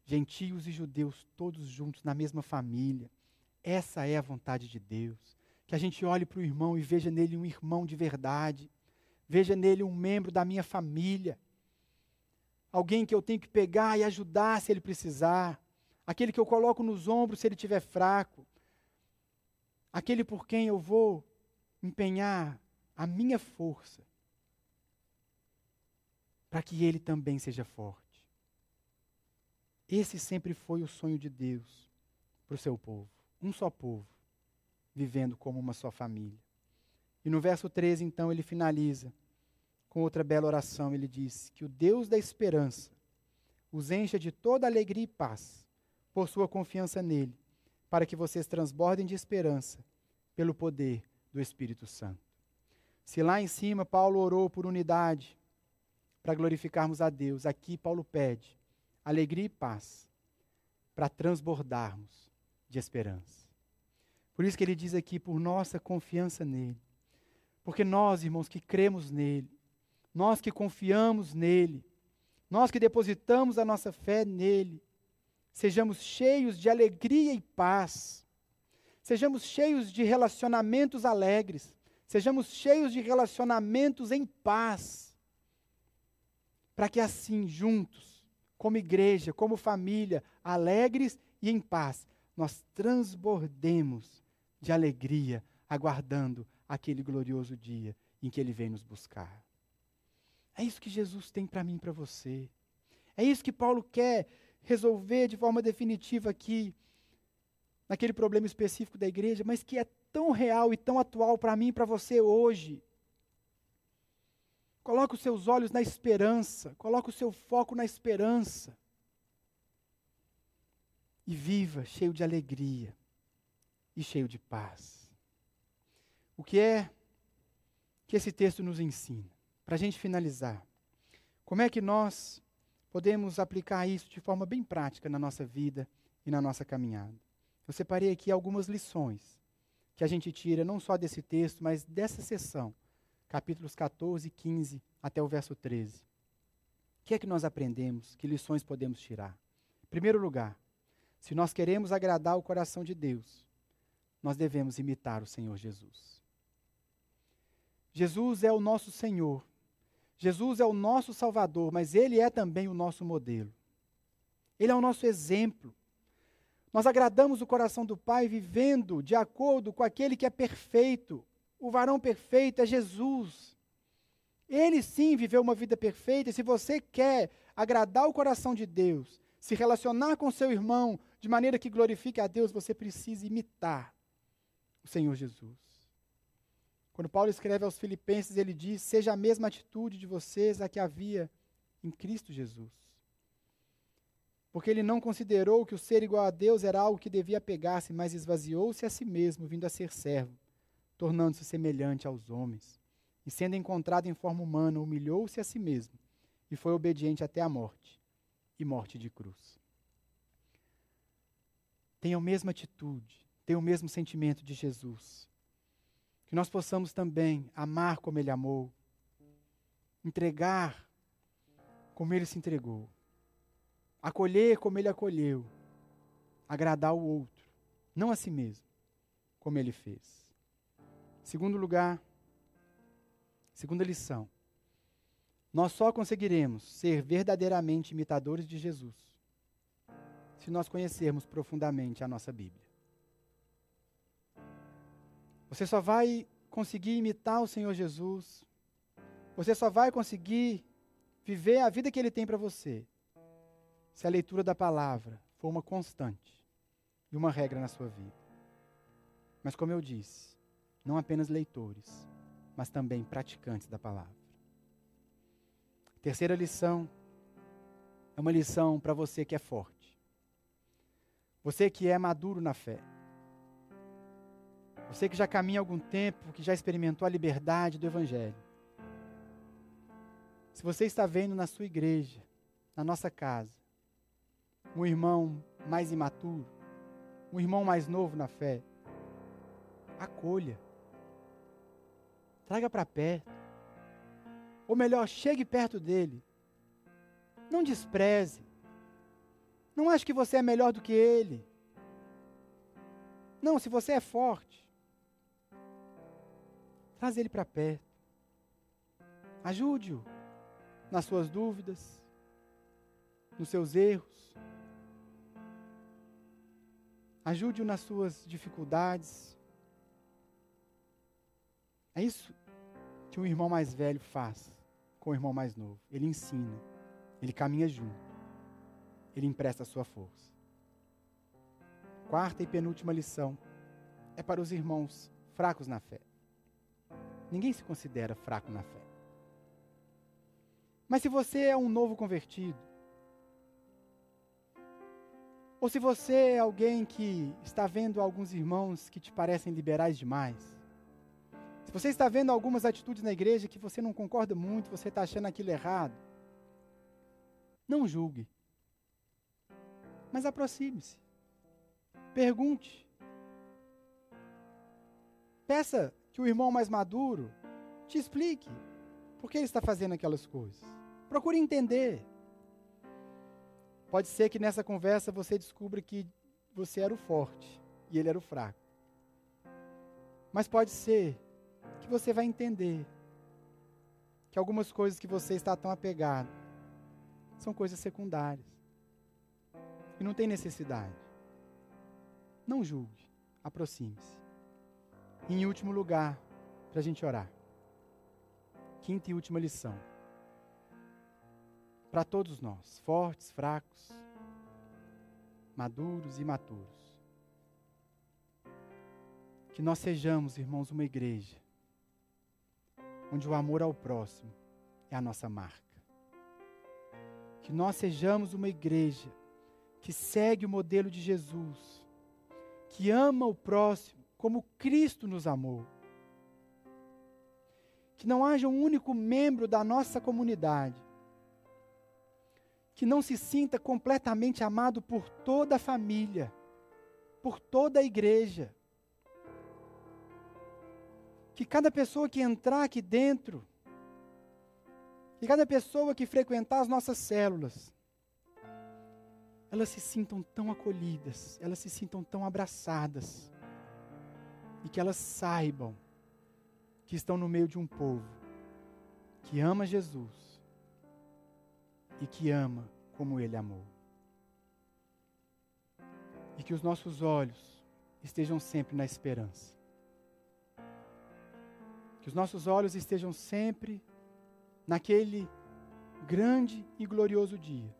Gentios e judeus, todos juntos na mesma família. Essa é a vontade de Deus. Que a gente olhe para o irmão e veja nele um irmão de verdade. Veja nele um membro da minha família. Alguém que eu tenho que pegar e ajudar se ele precisar. Aquele que eu coloco nos ombros se ele estiver fraco aquele por quem eu vou empenhar a minha força, para que ele também seja forte. Esse sempre foi o sonho de Deus para o seu povo, um só povo, vivendo como uma só família. E no verso 13, então, ele finaliza com outra bela oração. Ele diz: Que o Deus da esperança os encha de toda alegria e paz, por sua confiança nele, para que vocês transbordem de esperança pelo poder do Espírito Santo. Se lá em cima Paulo orou por unidade, para glorificarmos a Deus, aqui Paulo pede alegria e paz, para transbordarmos de esperança. Por isso que ele diz aqui, por nossa confiança nele. Porque nós, irmãos, que cremos nele, nós que confiamos nele, nós que depositamos a nossa fé nele, sejamos cheios de alegria e paz. Sejamos cheios de relacionamentos alegres. Sejamos cheios de relacionamentos em paz. Para que assim, juntos, como igreja, como família, alegres e em paz, nós transbordemos de alegria, aguardando aquele glorioso dia em que Ele vem nos buscar. É isso que Jesus tem para mim e para você. É isso que Paulo quer resolver de forma definitiva aqui, naquele problema específico da igreja, mas que é tão real e tão atual para mim e para você hoje. Coloque os seus olhos na esperança, coloque o seu foco na esperança. E viva cheio de alegria e cheio de paz. O que é que esse texto nos ensina? Para a gente finalizar, como é que nós podemos aplicar isso de forma bem prática na nossa vida e na nossa caminhada. Eu separei aqui algumas lições que a gente tira não só desse texto, mas dessa sessão, capítulos 14 e 15 até o verso 13. O que é que nós aprendemos? Que lições podemos tirar? Em primeiro lugar, se nós queremos agradar o coração de Deus, nós devemos imitar o Senhor Jesus. Jesus é o nosso Senhor Jesus é o nosso Salvador, mas Ele é também o nosso modelo. Ele é o nosso exemplo. Nós agradamos o coração do Pai vivendo de acordo com aquele que é perfeito. O varão perfeito é Jesus. Ele sim viveu uma vida perfeita, e se você quer agradar o coração de Deus, se relacionar com seu irmão de maneira que glorifique a Deus, você precisa imitar o Senhor Jesus. Quando Paulo escreve aos Filipenses, ele diz: Seja a mesma atitude de vocês a que havia em Cristo Jesus. Porque ele não considerou que o ser igual a Deus era algo que devia pegar-se, mas esvaziou-se a si mesmo, vindo a ser servo, tornando-se semelhante aos homens. E sendo encontrado em forma humana, humilhou-se a si mesmo e foi obediente até a morte e morte de cruz. Tenha a mesma atitude, tenha o mesmo sentimento de Jesus. Que nós possamos também amar como Ele amou, entregar como Ele se entregou, acolher como Ele acolheu, agradar o outro, não a si mesmo, como Ele fez. Segundo lugar, segunda lição. Nós só conseguiremos ser verdadeiramente imitadores de Jesus se nós conhecermos profundamente a nossa Bíblia. Você só vai conseguir imitar o Senhor Jesus, você só vai conseguir viver a vida que Ele tem para você, se a leitura da palavra for uma constante e uma regra na sua vida. Mas, como eu disse, não apenas leitores, mas também praticantes da palavra. Terceira lição é uma lição para você que é forte. Você que é maduro na fé. Você que já caminha há algum tempo, que já experimentou a liberdade do Evangelho. Se você está vendo na sua igreja, na nossa casa, um irmão mais imaturo, um irmão mais novo na fé, acolha. Traga para perto. Ou melhor, chegue perto dele. Não despreze. Não ache que você é melhor do que ele. Não, se você é forte, traz ele para perto. Ajude-o nas suas dúvidas, nos seus erros. Ajude-o nas suas dificuldades. É isso que um irmão mais velho faz com o irmão mais novo. Ele ensina, ele caminha junto, ele empresta a sua força. Quarta e penúltima lição é para os irmãos fracos na fé. Ninguém se considera fraco na fé. Mas se você é um novo convertido, ou se você é alguém que está vendo alguns irmãos que te parecem liberais demais, se você está vendo algumas atitudes na igreja que você não concorda muito, você está achando aquilo errado, não julgue. Mas aproxime-se. Pergunte. Peça que o irmão mais maduro te explique por que ele está fazendo aquelas coisas. Procure entender. Pode ser que nessa conversa você descubra que você era o forte e ele era o fraco. Mas pode ser você vai entender que algumas coisas que você está tão apegado são coisas secundárias. E não tem necessidade. Não julgue, aproxime-se. E em último lugar, para a gente orar. Quinta e última lição. Para todos nós, fortes, fracos, maduros e imaturos. Que nós sejamos, irmãos, uma igreja onde o amor ao próximo é a nossa marca. Que nós sejamos uma igreja que segue o modelo de Jesus, que ama o próximo como Cristo nos amou. Que não haja um único membro da nossa comunidade que não se sinta completamente amado por toda a família, por toda a igreja que cada pessoa que entrar aqui dentro, que cada pessoa que frequentar as nossas células, elas se sintam tão acolhidas, elas se sintam tão abraçadas, e que elas saibam que estão no meio de um povo que ama Jesus e que ama como Ele amou. E que os nossos olhos estejam sempre na esperança que os nossos olhos estejam sempre naquele grande e glorioso dia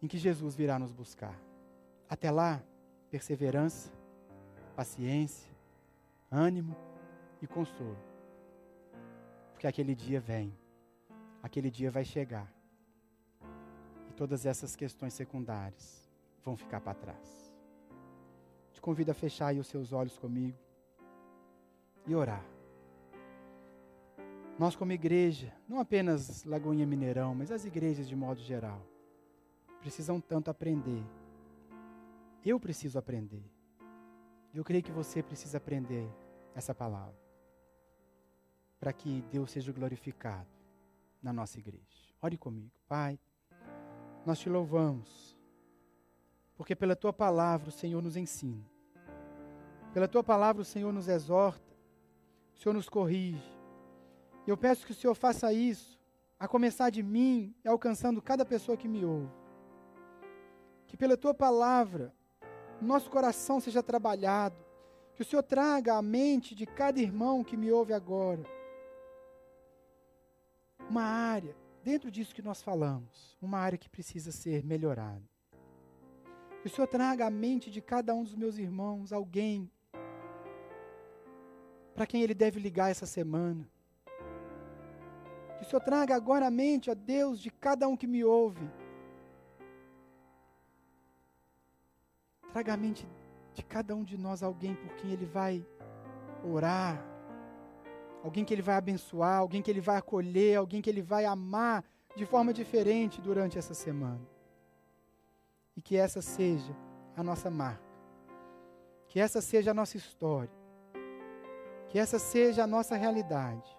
em que Jesus virá nos buscar. Até lá, perseverança, paciência, ânimo e consolo. Porque aquele dia vem, aquele dia vai chegar. E todas essas questões secundárias vão ficar para trás. Te convido a fechar aí os seus olhos comigo e orar. Nós, como igreja, não apenas Lagoinha Mineirão, mas as igrejas de modo geral, precisam tanto aprender. Eu preciso aprender. Eu creio que você precisa aprender essa palavra. Para que Deus seja glorificado na nossa igreja. Ore comigo, Pai. Nós te louvamos. Porque pela tua palavra o Senhor nos ensina. Pela tua palavra o Senhor nos exorta. O Senhor nos corrige. Eu peço que o Senhor faça isso, a começar de mim e alcançando cada pessoa que me ouve. Que pela tua palavra, nosso coração seja trabalhado. Que o Senhor traga à mente de cada irmão que me ouve agora uma área, dentro disso que nós falamos, uma área que precisa ser melhorada. Que o Senhor traga à mente de cada um dos meus irmãos alguém para quem ele deve ligar essa semana que o Senhor traga agora a mente, a Deus, de cada um que me ouve. Traga a mente de cada um de nós alguém por quem Ele vai orar, alguém que Ele vai abençoar, alguém que Ele vai acolher, alguém que Ele vai amar de forma diferente durante essa semana. E que essa seja a nossa marca, que essa seja a nossa história, que essa seja a nossa realidade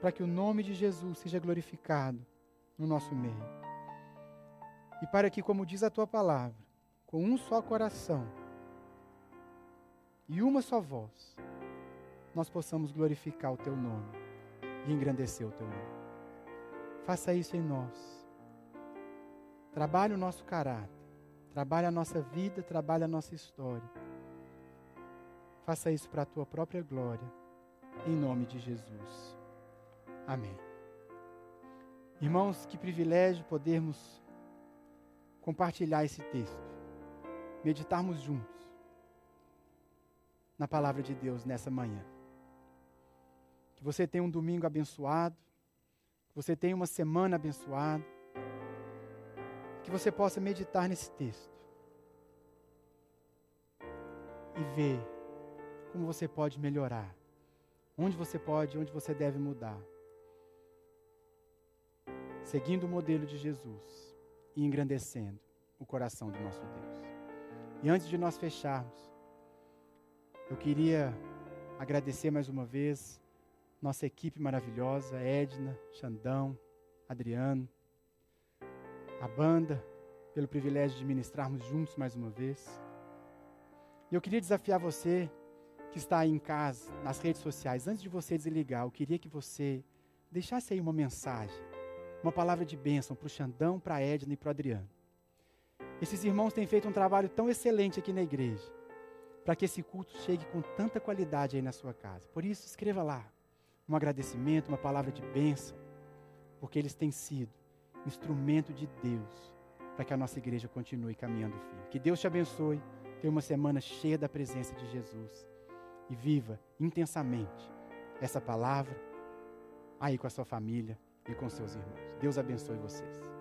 para que o nome de Jesus seja glorificado no nosso meio. E para que, como diz a tua palavra, com um só coração e uma só voz, nós possamos glorificar o teu nome e engrandecer o teu nome. Faça isso em nós. Trabalhe o nosso caráter, trabalhe a nossa vida, trabalhe a nossa história. Faça isso para a tua própria glória, em nome de Jesus. Amém. Irmãos, que privilégio podermos compartilhar esse texto, meditarmos juntos na palavra de Deus nessa manhã. Que você tenha um domingo abençoado, que você tenha uma semana abençoada, que você possa meditar nesse texto e ver como você pode melhorar, onde você pode, onde você deve mudar seguindo o modelo de Jesus e engrandecendo o coração do nosso Deus. E antes de nós fecharmos, eu queria agradecer mais uma vez nossa equipe maravilhosa, Edna, Xandão, Adriano, a banda, pelo privilégio de ministrarmos juntos mais uma vez. E eu queria desafiar você que está aí em casa, nas redes sociais, antes de você desligar, eu queria que você deixasse aí uma mensagem uma palavra de bênção para o Xandão, para a Edna e para o Adriano. Esses irmãos têm feito um trabalho tão excelente aqui na igreja, para que esse culto chegue com tanta qualidade aí na sua casa. Por isso, escreva lá um agradecimento, uma palavra de bênção, porque eles têm sido instrumento de Deus para que a nossa igreja continue caminhando firme. Que Deus te abençoe, tenha uma semana cheia da presença de Jesus e viva intensamente essa palavra aí com a sua família e com seus irmãos. Deus abençoe vocês.